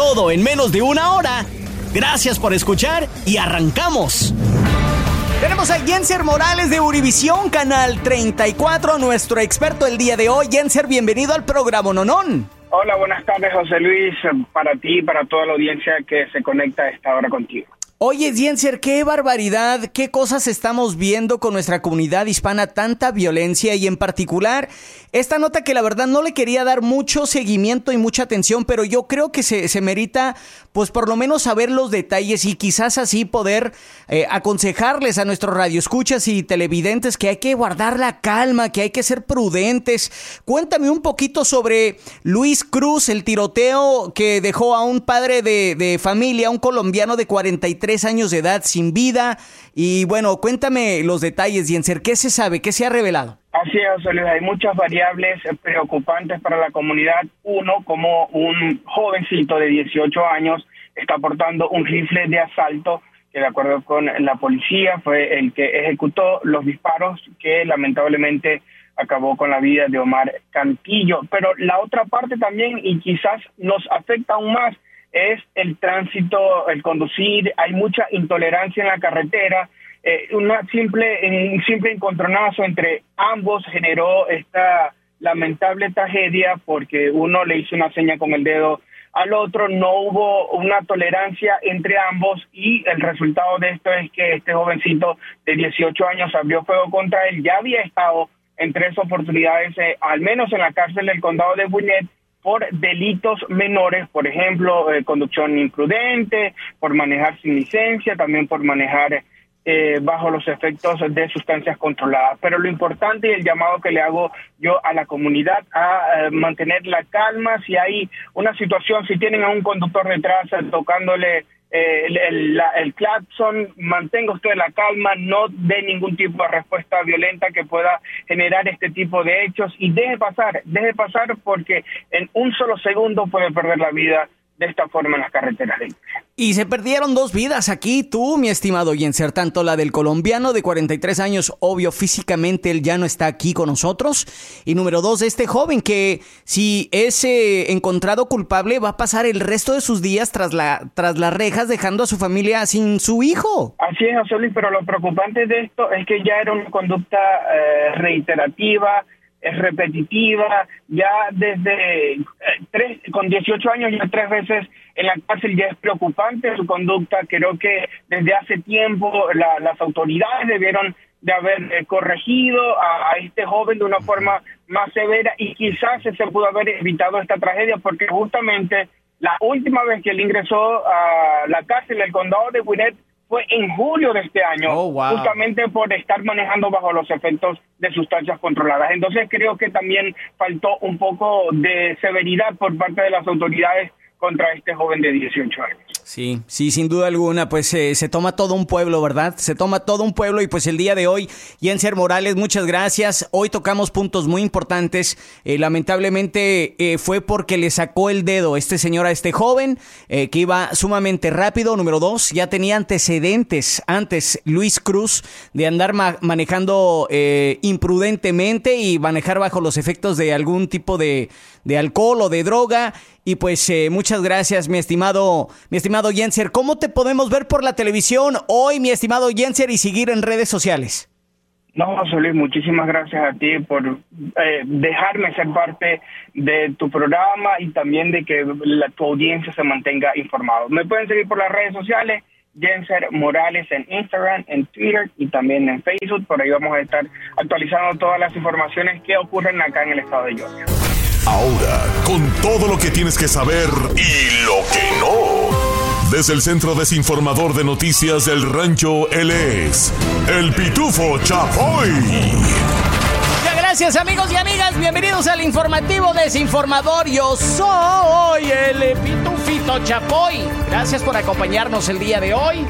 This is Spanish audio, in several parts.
Todo en menos de una hora. Gracias por escuchar y arrancamos. Tenemos a Jenser Morales de Univisión, Canal 34, nuestro experto el día de hoy. Jenser, bienvenido al programa Nonón. Hola, buenas tardes, José Luis, para ti y para toda la audiencia que se conecta a esta hora contigo. Oye, Jenser, qué barbaridad, qué cosas estamos viendo con nuestra comunidad hispana, tanta violencia y en particular esta nota que la verdad no le quería dar mucho seguimiento y mucha atención, pero yo creo que se, se merita pues por lo menos saber los detalles y quizás así poder eh, aconsejarles a nuestros radioescuchas y televidentes que hay que guardar la calma, que hay que ser prudentes. Cuéntame un poquito sobre Luis Cruz, el tiroteo que dejó a un padre de, de familia, un colombiano de 43 años de edad sin vida. Y bueno, cuéntame los detalles, Jenser, ¿qué se sabe? ¿Qué se ha revelado? Así es, hay muchas variables preocupantes para la comunidad. Uno, como un jovencito de 18 años está portando un rifle de asalto que de acuerdo con la policía fue el que ejecutó los disparos que lamentablemente acabó con la vida de Omar Cantillo. Pero la otra parte también, y quizás nos afecta aún más, es el tránsito, el conducir, hay mucha intolerancia en la carretera, eh, una simple, un simple encontronazo entre ambos generó esta lamentable tragedia porque uno le hizo una seña con el dedo al otro, no hubo una tolerancia entre ambos y el resultado de esto es que este jovencito de 18 años abrió fuego contra él, ya había estado en tres oportunidades, eh, al menos en la cárcel del condado de Gwinnett, por delitos menores, por ejemplo, eh, conducción imprudente, por manejar sin licencia, también por manejar eh, bajo los efectos de sustancias controladas. Pero lo importante y el llamado que le hago yo a la comunidad a eh, mantener la calma si hay una situación, si tienen a un conductor detrás tocándole el, el, el, claxon, mantenga usted la calma, no dé ningún tipo de respuesta violenta que pueda generar este tipo de hechos y deje pasar, deje pasar porque en un solo segundo puede perder la vida de esta forma en las carreteras Y se perdieron dos vidas aquí, tú, mi estimado Yenser, tanto la del colombiano de 43 años, obvio, físicamente él ya no está aquí con nosotros, y número dos, este joven que si es eh, encontrado culpable va a pasar el resto de sus días tras, la, tras las rejas dejando a su familia sin su hijo. Así es, José pero lo preocupante de esto es que ya era una conducta eh, reiterativa, es repetitiva, ya desde eh, tres, con 18 años ya tres veces en la cárcel ya es preocupante su conducta, creo que desde hace tiempo las autoridades debieron de haber eh, corregido a, este joven de una forma más severa y quizás se pudo haber evitado esta tragedia porque justamente la última vez que él ingresó a la cárcel del condado de Gwinnett fue en julio de este año, oh, justamente por estar manejando bajo los efectos de sustancias controladas. Entonces creo que también faltó un poco de severidad por parte de las autoridades contra este joven de 18 años. Sí, sí, sin duda alguna, pues eh, se toma todo un pueblo, ¿verdad? Se toma todo un pueblo y pues el día de hoy, Jenser Morales, muchas gracias. Hoy tocamos puntos muy importantes. Eh, lamentablemente eh, fue porque le sacó el dedo este señor a este joven, que iba sumamente rápido. Número dos, ya tenía antecedentes antes Luis Cruz de andar manejando imprudentemente y manejar bajo los efectos de algún tipo de alcohol o de droga. Y pues eh, muchas gracias, mi estimado, mi estimado Jenser. ¿Cómo te podemos ver por la televisión hoy, mi estimado Jenser, y seguir en redes sociales? No, José muchísimas gracias a ti por eh, dejarme ser parte de tu programa y también de que la, tu audiencia se mantenga informado. Me pueden seguir por las redes sociales, Jenser Morales en Instagram, en Twitter y también en Facebook. Por ahí vamos a estar actualizando todas las informaciones que ocurren acá en el estado de Georgia. Ahora, con todo lo que tienes que saber y lo que no. Desde el Centro Desinformador de Noticias del Rancho, él es el Pitufo Chapoy. Muchas gracias amigos y amigas, bienvenidos al informativo desinformador. Yo soy el Pitufito Chapoy. Gracias por acompañarnos el día de hoy.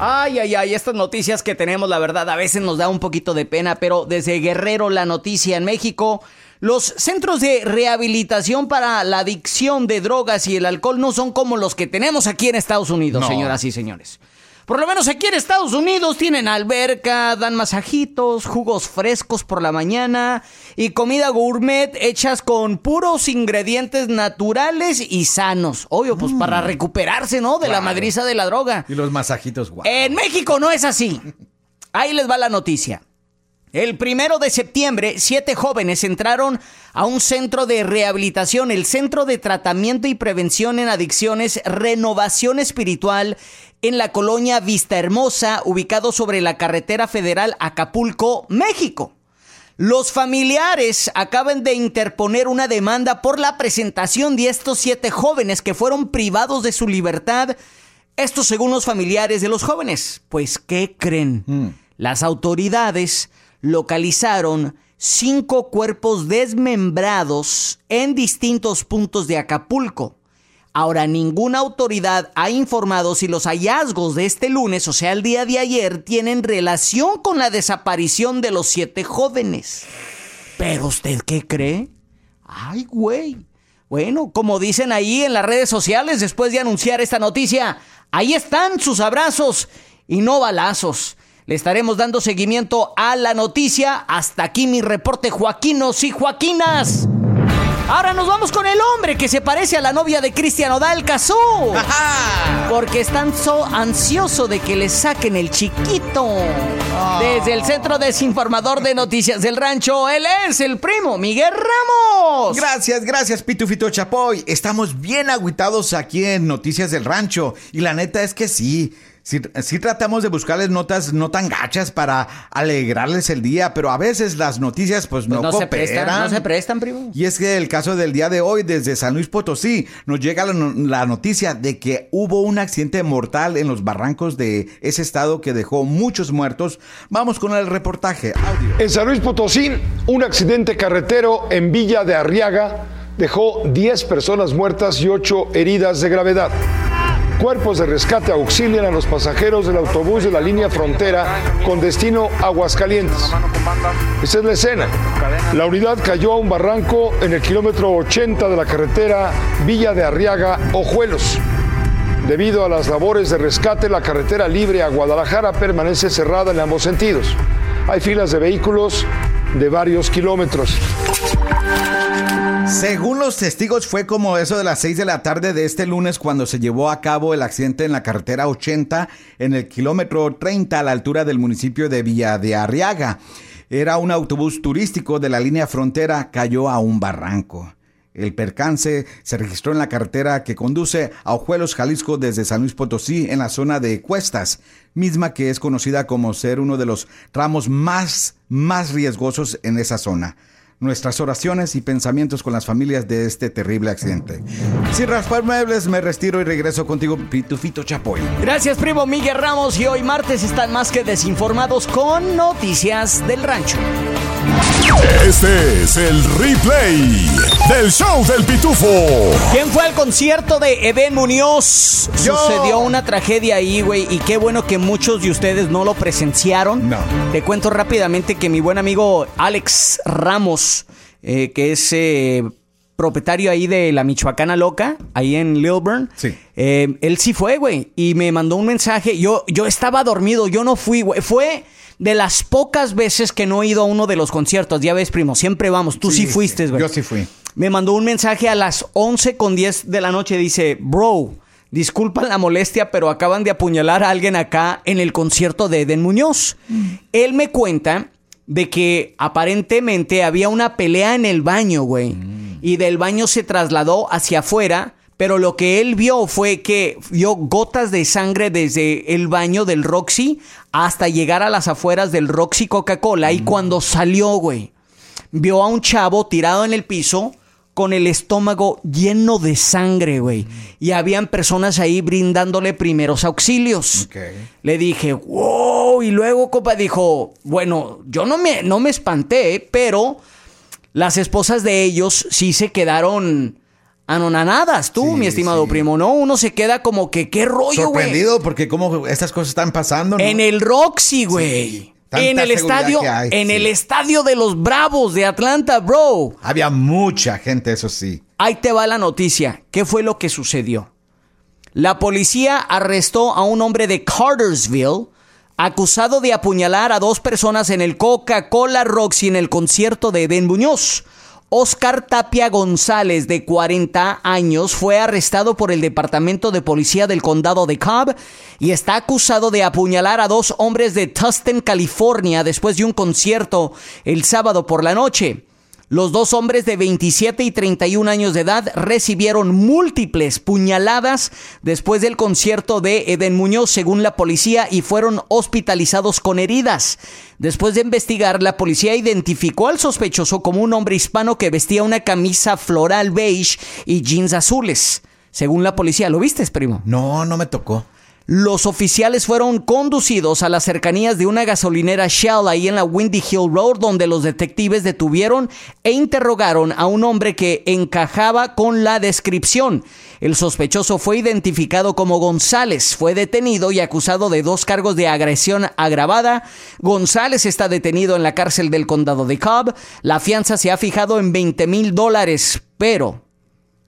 Ay, ay, ay, estas noticias que tenemos, la verdad, a veces nos da un poquito de pena, pero desde Guerrero la noticia en México, los centros de rehabilitación para la adicción de drogas y el alcohol no son como los que tenemos aquí en Estados Unidos, señoras y señores. Por lo menos aquí en Estados Unidos tienen alberca, dan masajitos, jugos frescos por la mañana y comida gourmet hechas con puros ingredientes naturales y sanos. Obvio, pues para mm. recuperarse, ¿no? De la madriza de la droga. Y los masajitos, guau. En México no es así. Ahí les va la noticia. El primero de septiembre, siete jóvenes entraron a un centro de rehabilitación, el Centro de Tratamiento y Prevención en Adicciones Renovación Espiritual en la colonia Vista Hermosa, ubicado sobre la carretera federal Acapulco, México. Los familiares acaban de interponer una demanda por la presentación de estos siete jóvenes que fueron privados de su libertad. Esto según los familiares de los jóvenes. Pues, ¿qué creen? Mm. Las autoridades localizaron cinco cuerpos desmembrados en distintos puntos de Acapulco. Ahora, ninguna autoridad ha informado si los hallazgos de este lunes, o sea, el día de ayer, tienen relación con la desaparición de los siete jóvenes. Pero usted qué cree? Ay, güey. Bueno, como dicen ahí en las redes sociales después de anunciar esta noticia, ahí están sus abrazos y no balazos. Le estaremos dando seguimiento a la noticia. Hasta aquí mi reporte, Joaquinos y Joaquinas. Ahora nos vamos con el hombre que se parece a la novia de Cristian Odal Cazú. Porque están so ansioso de que le saquen el chiquito. Ah. Desde el Centro Desinformador de Noticias del Rancho, él es el primo Miguel Ramos. Gracias, gracias, Pitufito Chapoy. Estamos bien aguitados aquí en Noticias del Rancho. Y la neta es que sí. Sí, tratamos de buscarles notas no tan gachas para alegrarles el día, pero a veces las noticias pues, pues no, Se prestan, no se prestan, primo. Y es que el caso del día de hoy, desde San Luis Potosí, nos llega la, noticia de que hubo un accidente mortal en los barrancos de ese estado que dejó muchos muertos. Vamos con el reportaje. Audio. En San Luis Potosí, un accidente carretero en Villa de Arriaga dejó 10 personas muertas y 8 heridas de gravedad. Cuerpos de rescate auxilian a los pasajeros del autobús de la línea frontera con destino Aguascalientes. Esa es la escena. La unidad cayó a un barranco en el kilómetro 80 de la carretera Villa de Arriaga, Ojuelos. Debido a las labores de rescate, la carretera libre a Guadalajara permanece cerrada en ambos sentidos. Hay filas de vehículos de varios kilómetros. Según los testigos, fue como eso de las 6 de la tarde de este lunes cuando se llevó a cabo el accidente en la carretera 80 en el kilómetro 30 a la altura del municipio de Villa de Arriaga. Era un autobús turístico de la línea frontera, cayó a un barranco. El percance se registró en la carretera que conduce a Ojuelos, Jalisco, desde San Luis Potosí, en la zona de Cuestas, misma que es conocida como ser uno de los tramos más, más riesgosos en esa zona nuestras oraciones y pensamientos con las familias de este terrible accidente. Sin raspar muebles, me retiro y regreso contigo, Pitufito Chapoy. Gracias, primo Miguel Ramos. Y hoy martes están más que desinformados con noticias del rancho. Este es el replay del show del Pitufo. ¿Quién fue al concierto de Eben Muñoz? Sucedió una tragedia ahí, güey, y qué bueno que muchos de ustedes no lo presenciaron. No. Te cuento rápidamente que mi buen amigo Alex Ramos, eh, que es eh, propietario ahí de la Michoacana Loca, ahí en Lilburn. Sí. Eh, él sí fue, güey, y me mandó un mensaje. Yo, yo estaba dormido, yo no fui, güey. Fue de las pocas veces que no he ido a uno de los conciertos. Ya ves, primo, siempre vamos. Tú sí, fuiste, güey. Yo sí fui. Me mandó un mensaje a las 11 con 10 de la noche. Dice, bro, disculpa la molestia, pero acaban de apuñalar a alguien acá en el concierto de Eden Muñoz. Mm. Él me cuenta de que aparentemente había una pelea en el baño, güey. Mm. Y del baño se trasladó hacia afuera pero lo que él vio fue que vio gotas de sangre desde el baño del Roxy hasta llegar a las afueras del Roxy Coca-Cola. Y mm. cuando salió, güey, vio a un chavo tirado en el piso con el estómago lleno de sangre, güey. Mm. Y habían personas ahí brindándole primeros auxilios. Le dije, wow. Y luego, copa, dijo, bueno, yo no me, no me espanté, pero las esposas de ellos sí se quedaron anonanadas, tú, Sí, mi estimado sí. primo, ¿no? Uno se queda como que, ¿qué rollo, güey? Sorprendido porque cómo estas cosas están pasando. ¿no? En el Roxy, güey. Sí, en el estadio, hay, en sí. el estadio de los Bravos de Atlanta, bro. Había mucha gente, eso sí. Ahí te va la noticia. ¿Qué fue lo que sucedió? La policía arrestó a un hombre de Cartersville acusado de apuñalar a dos personas en el Coca-Cola Roxy en el concierto de Eden Muñoz. Oscar Tapia González, de 40 años, fue arrestado por el Departamento de Policía del Condado de Cobb y está acusado de apuñalar a dos hombres de Tustin, California, después de un concierto el sábado por la noche. Los dos hombres de 27 y 31 años de edad recibieron múltiples puñaladas después del concierto de Eden Muñoz, según la policía, y fueron hospitalizados con heridas. Después de investigar, la policía identificó al sospechoso como un hombre hispano que vestía una camisa floral beige y jeans azules. Según la policía, ¿lo viste, primo? No, no me tocó. Los oficiales fueron conducidos a las cercanías de una gasolinera Shell ahí en la Windy Hill Road, donde los detectives detuvieron e interrogaron a un hombre que encajaba con la descripción. El sospechoso fue identificado como González, fue detenido y acusado de dos cargos de agresión agravada. González está detenido en la cárcel del condado de Cobb. La fianza se ha fijado en 20 mil dólares, pero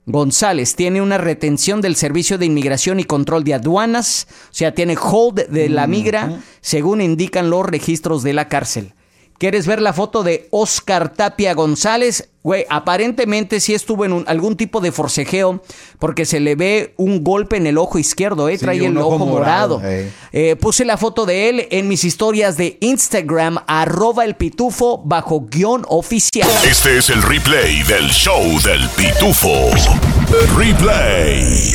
González tiene una retención del Servicio de Inmigración y Control de Aduanas, o sea, tiene hold de la migra, según indican los registros de la cárcel. ¿Quieres ver la foto de Oscar Tapia González? Güey, aparentemente sí estuvo en un- algún tipo de forcejeo porque se le ve un golpe en el ojo izquierdo, ¿eh? Sí, trae el ojo, ojo morado. morado, eh. Eh, puse la foto de él en mis historias de Instagram, arroba el pitufo bajo guion oficial. Este es el replay del show del pitufo. Replay.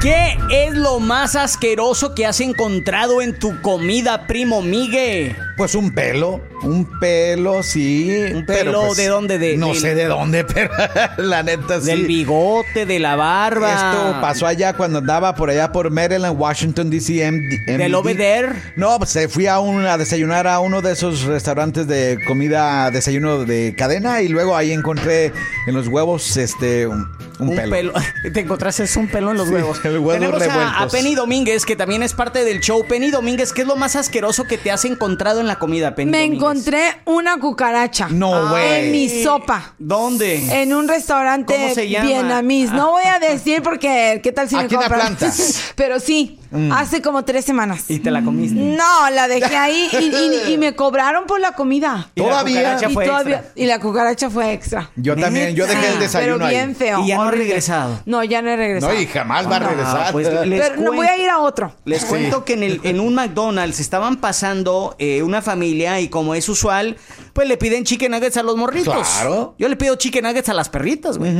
¿Qué es lo más asqueroso que has encontrado en tu comida, primo Migue? Pues un pelo, un pelo, sí. ¿Un pero, pelo pues, de dónde? De- no del- sé de dónde, pero la neta sí. Del bigote, de la barba. Esto pasó allá cuando andaba por allá por Maryland, Washington, D.C. ¿Del Obeder? No, pues eh, fui a, un, a desayunar a uno de esos restaurantes de comida, desayuno de cadena y luego ahí encontré en los huevos este un, un Un pelo. pelo. Te encontraste un pelo en los Sí, huevos. el huevo Tenemos a, a Penny Domínguez, que también es parte del show. Penny Domínguez, ¿qué es lo más asqueroso que te has encontrado en la comida, Penny Me Domínguez? encontré una cucaracha. No, güey. En mi sopa. ¿Dónde? En un restaurante ¿Cómo se llama? vietnamés. No voy a decir porque qué tal si me Aquí en compran. Atlanta. Pero sí, hace como tres semanas. Y te la comiste. No, la dejé ahí y, y- y me cobraron por la comida. Y la Todavía. cucaracha y, todavía- extra. y la cucaracha fue extra. Yo también, yo dejé el desayuno pero bien ahí. feo. Y ya no ha horrible. regresado. No, ya no he regresado. No, y jamás va a regresar. Pues, les Pero no voy a ir a otro. Les cuento que en, el, en un McDonald's estaban pasando eh, una familia y como es usual, pues le piden chicken nuggets a los morritos. Claro. Yo le pido chicken nuggets a las perritas, güey.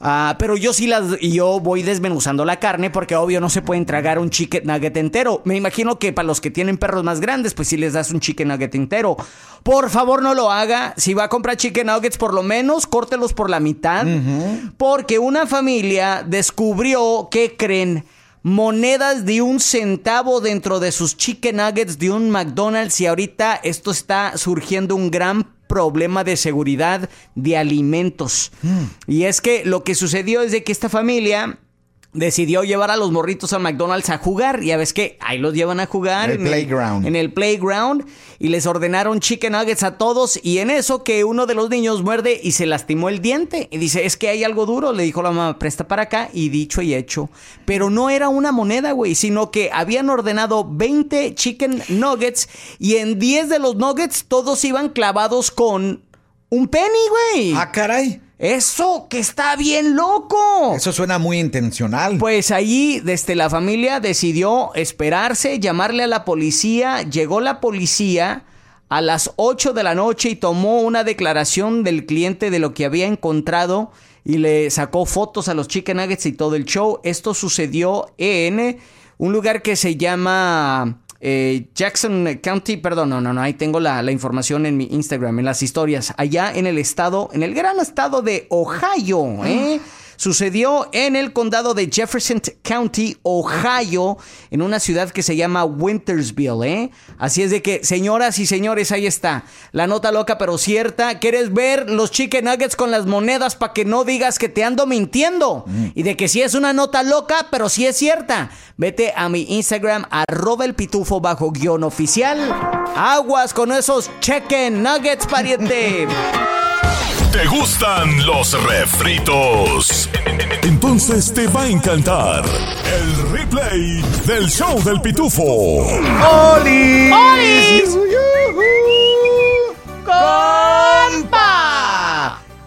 Ah, pero yo sí las, y yo voy desmenuzando la carne porque obvio no se pueden tragar un chicken nugget entero. Me imagino que para los que tienen perros más grandes, pues sí les das un chicken nugget entero. Por favor no lo haga. Si va a comprar chicken nuggets, por lo menos córtelos por la mitad. Porque una familia descubrió, ¿qué creen? monedas de un centavo dentro de sus chicken nuggets de un McDonald's y ahorita esto está surgiendo un gran problema de seguridad de alimentos. Y es que lo que sucedió es de que esta familia decidió llevar a los morritos al McDonald's a jugar. Ya ves que ahí los llevan a jugar. El playground. en el playground. Y les ordenaron chicken nuggets a todos. Y en eso que uno de los niños muerde y se lastimó el diente. Y dice, es que hay algo duro. Le dijo la mamá, presta para acá. Y dicho y hecho. Pero no era una moneda, güey. Sino que habían ordenado 20 chicken nuggets. Y en 10 de los nuggets todos iban clavados con un penny, güey. Ah, caray. Eso que está bien loco. Eso suena muy intencional. Pues ahí, desde la familia decidió esperarse, llamarle a la policía. Llegó la policía a las 8 de la noche y tomó una declaración del cliente de lo que había encontrado y le sacó fotos a los chicken nuggets y todo el show. Esto sucedió en un lugar que se llama eh, Jackson County, perdón, no, no, no, ahí tengo la, la información en mi Instagram, en las historias, allá en el estado, en el gran estado de Ohio, ¿eh? Sucedió en el condado de Jefferson County, Ohio, en una ciudad que se llama Wintersville, ¿eh? Así es de que, señoras y señores, ahí está. La nota loca pero cierta. ¿Quieres ver los chicken nuggets con las monedas para que no digas que te ando mintiendo? Y de que sí es una nota loca, pero sí es cierta. Vete a mi Instagram, arroba el pitufo bajo guion oficial. Aguas con esos chicken nuggets, pariente. ¿Te gustan los refritos? Entonces te va a encantar el replay del show del pitufo. ¡Olis! ¡Olis! ¡Compa!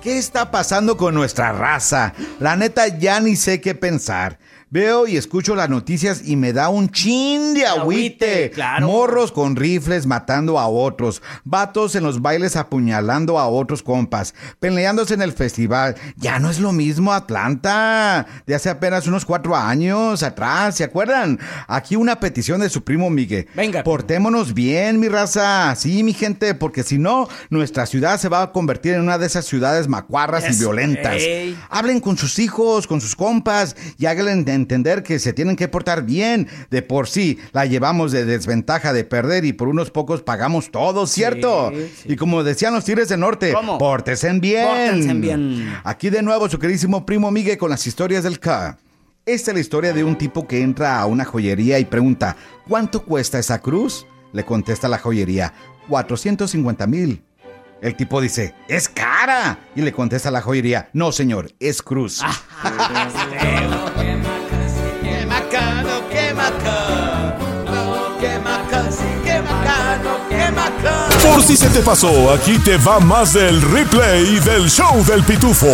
¿Qué está pasando con nuestra raza? La neta ya ni sé qué pensar. Veo y escucho las noticias y me da un chin de agüite. agüite, claro. Morros con rifles matando a otros. Vatos en los bailes apuñalando a otros compas. Peleándose en el festival. Ya no es lo mismo Atlanta. De hace apenas unos cuatro años atrás. ¿Se acuerdan? Aquí una petición de su primo Miguel. Venga. Portémonos bien, mi raza. Sí, mi gente, porque si no, nuestra ciudad se va a convertir en una de esas ciudades macuarras y violentas. Hablen con sus hijos, con sus compas y háganle entender que se tienen que portar bien. De por sí, la llevamos de desventaja de perder y por unos pocos pagamos todo, ¿cierto? sí. Y como decían los Tigres del Norte, ¿Cómo? pórtense bien. Pórtense bien. Aquí de nuevo su queridísimo primo Miguel con las historias del K. Esta es la historia de un tipo que entra a una joyería y pregunta, ¿cuánto cuesta esa cruz? Le contesta la joyería, 450 mil. El tipo dice, es cara. Y le contesta la joyería, no señor, es cruz. Por si se te pasó, aquí te va más del replay del show del pitufo.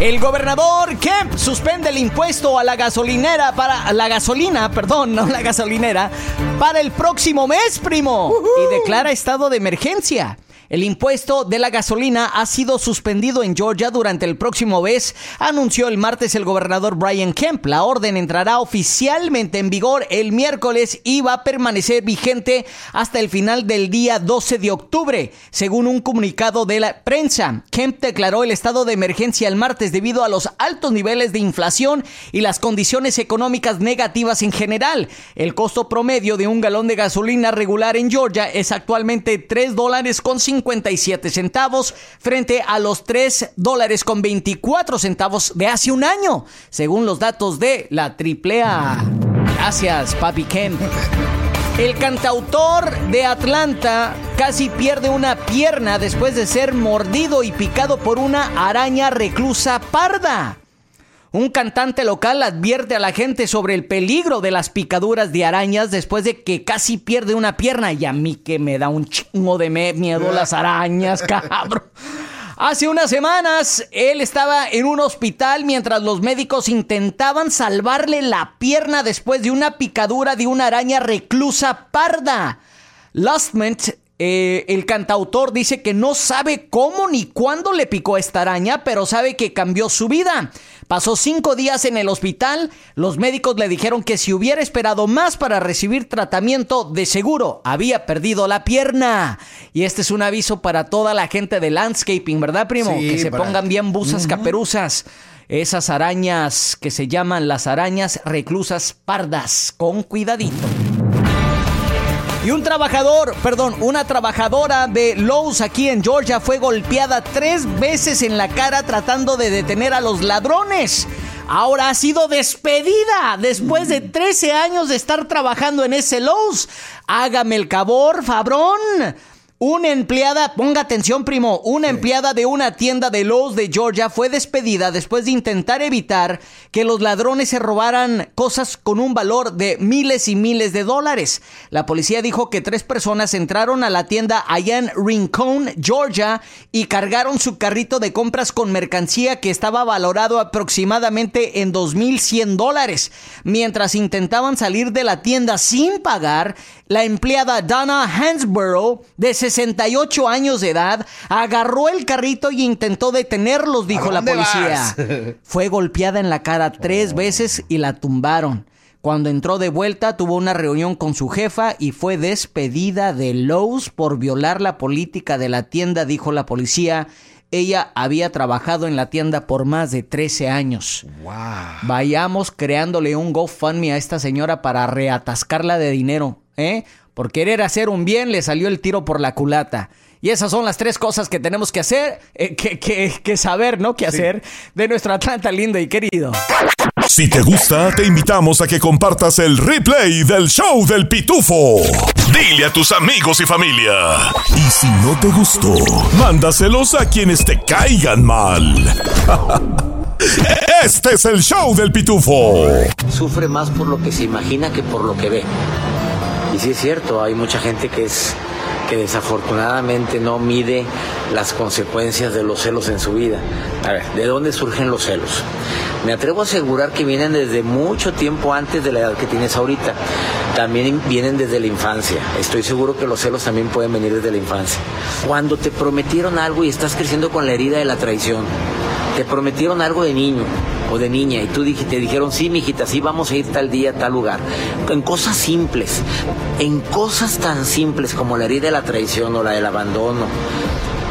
El gobernador Kemp suspende el impuesto a la gasolinera para la gasolina, perdón, no la gasolinera, para el próximo mes, primo, y declara estado de emergencia. El impuesto de la gasolina ha sido suspendido en Georgia durante el próximo mes, anunció el martes el gobernador Brian Kemp. La orden entrará oficialmente en vigor el miércoles y va a permanecer vigente hasta el final del día 12 de octubre, según un comunicado de la prensa. Kemp declaró el estado de emergencia el martes debido a los altos niveles de inflación y las condiciones económicas negativas en general. El costo promedio de un galón de gasolina regular en Georgia es actualmente 3 dólares con 57 centavos frente a los 3 dólares con 24 centavos de hace un año, según los datos de la AAA. Gracias, Papi Kemp. El cantautor de Atlanta casi pierde una pierna después de ser mordido y picado por una araña reclusa parda. Un cantante local advierte a la gente sobre el peligro de las picaduras de arañas después de que casi pierde una pierna. Y a mí que me da un chingo de miedo las arañas, cabrón. Hace unas semanas él estaba en un hospital mientras los médicos intentaban salvarle la pierna después de una picadura de una araña reclusa parda. Lustment, eh, el cantautor, dice que no sabe cómo ni cuándo le picó esta araña, pero sabe que cambió su vida. Pasó cinco días en el hospital. Los médicos le dijeron que si hubiera esperado más para recibir tratamiento, de seguro había perdido la pierna. Y este es un aviso para toda la gente de landscaping, ¿verdad, primo? Sí, que se para- pongan bien busas caperuzas. Esas arañas que se llaman las arañas reclusas pardas. Con cuidadito. Y un trabajador, perdón, una trabajadora de Lowe's aquí en Georgia fue golpeada tres veces en la cara tratando de detener a los ladrones. Ahora ha sido despedida después de 13 años de estar trabajando en ese Lowe's. Hágame el favor, Fabrón. Una empleada, ponga atención primo, una empleada de una tienda de Lowe's de Georgia fue despedida después de intentar evitar que los ladrones se robaran cosas con un valor de miles y miles de dólares. La policía dijo que tres personas entraron a la tienda allá en Rincon, Georgia, y cargaron su carrito de compras con mercancía que estaba valorado aproximadamente en 2.100 dólares. Mientras intentaban salir de la tienda sin pagar, la empleada Donna Hansborough, de 68 años de edad, agarró el carrito y intentó detenerlos, dijo la policía. vas? Fue golpeada en la cara tres veces y la tumbaron. Cuando entró de vuelta, tuvo una reunión con su jefa y fue despedida de Lowe's por violar la política de la tienda, dijo la policía ella había trabajado en la tienda por más de 13 años. Vayamos creándole un GoFundMe a esta señora para reatascarla de dinero, ¿eh? Por querer hacer un bien le salió el tiro por la culata. Y esas son las tres cosas que tenemos que hacer, eh, que, que, que, saber, ¿no? Que hacer de nuestro Atlanta lindo y querido. Si te gusta, te invitamos a que compartas el replay del show del pitufo. Dile a tus amigos y familia. Y si no te gustó, mándaselos a quienes te caigan mal. Este es el show del pitufo. Sufre más por lo que se imagina que por lo que ve. Y sí es cierto, hay mucha gente que es que desafortunadamente no mide las consecuencias de los celos en su vida. A ver, ¿de dónde surgen los celos? Me atrevo a asegurar que vienen desde mucho tiempo antes de la edad que tienes ahorita. También vienen desde la infancia. Estoy seguro que los celos también pueden venir desde la infancia. Cuando te prometieron algo y estás creciendo con la herida de la traición, te prometieron algo de niño o de niña y tú te dijeron, sí, mijita, sí, vamos a ir tal día, tal lugar. En cosas simples, en cosas tan simples como la herida de la traición o la del abandono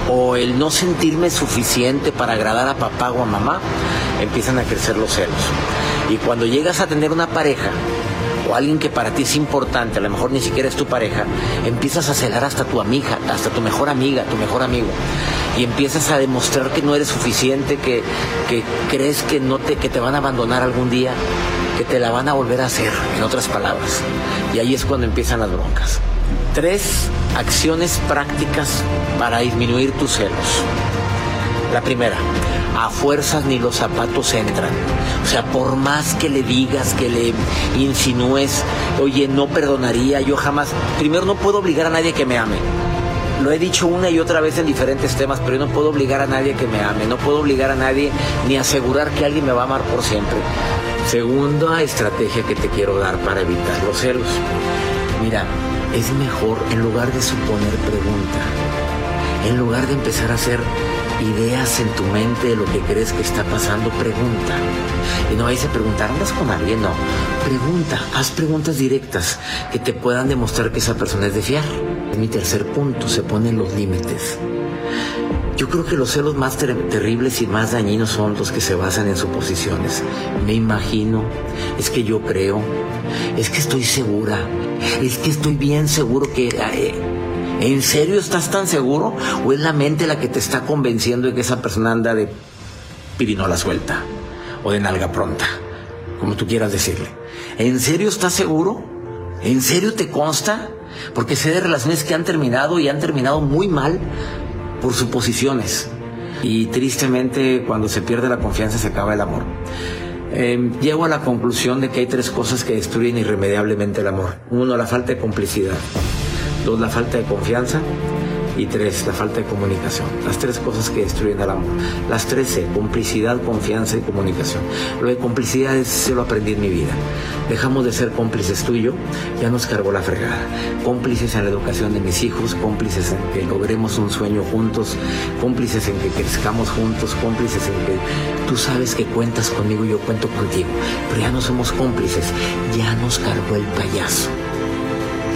o el no sentirme suficiente para agradar a papá o a mamá, empiezan a crecer los celos. Y cuando llegas a tener una pareja, o alguien que para ti es importante, a lo mejor ni siquiera es tu pareja, empiezas a celar hasta tu amiga, hasta tu mejor amiga, tu mejor amigo. Y empiezas a demostrar que no eres suficiente, que, que crees que, no te, que te van a abandonar algún día, que te la van a volver a hacer, en otras palabras. Y ahí es cuando empiezan las broncas. Tres acciones prácticas para disminuir tus celos. La primera, a fuerzas ni los zapatos entran. O sea, por más que le digas, que le insinúes, oye, no perdonaría, yo jamás, primero no puedo obligar a nadie que me ame. Lo he dicho una y otra vez en diferentes temas, pero yo no puedo obligar a nadie que me ame, no puedo obligar a nadie ni asegurar que alguien me va a amar por siempre. Segunda estrategia que te quiero dar para evitar los celos. Mira, es mejor en lugar de suponer pregunta, en lugar de empezar a hacer ideas en tu mente de lo que crees que está pasando, pregunta. Y no vais a preguntar, andas con alguien, no. Pregunta, haz preguntas directas que te puedan demostrar que esa persona es de fiar. Mi tercer punto, se ponen los límites. Yo creo que los celos más ter terribles y más dañinos son los que se basan en suposiciones. Me imagino, es que yo creo, es que estoy segura, es que estoy bien seguro que... Eh, ¿En serio estás tan seguro? ¿O es la mente la que te está convenciendo de que esa persona anda de pirinola suelta? O de nalga pronta, como tú quieras decirle. ¿En serio estás seguro? ¿En serio te consta? Porque sé de relaciones que han terminado y han terminado muy mal por suposiciones. Y tristemente cuando se pierde la confianza se acaba el amor. Eh, llego a la conclusión de que hay tres cosas que destruyen irremediablemente el amor. Uno, la falta de complicidad. Dos, la falta de confianza. Y tres, la falta de comunicación. Las tres cosas que destruyen el amor. Las tres C, complicidad, confianza y comunicación. Lo de complicidad es, se lo aprendí en mi vida. Dejamos de ser cómplices tú y yo, ya nos cargó la fregada. Cómplices en la educación de mis hijos, cómplices en que logremos un sueño juntos, cómplices en que crezcamos juntos, cómplices en que tú sabes que cuentas conmigo y yo cuento contigo. Pero ya no somos cómplices, ya nos cargó el payaso.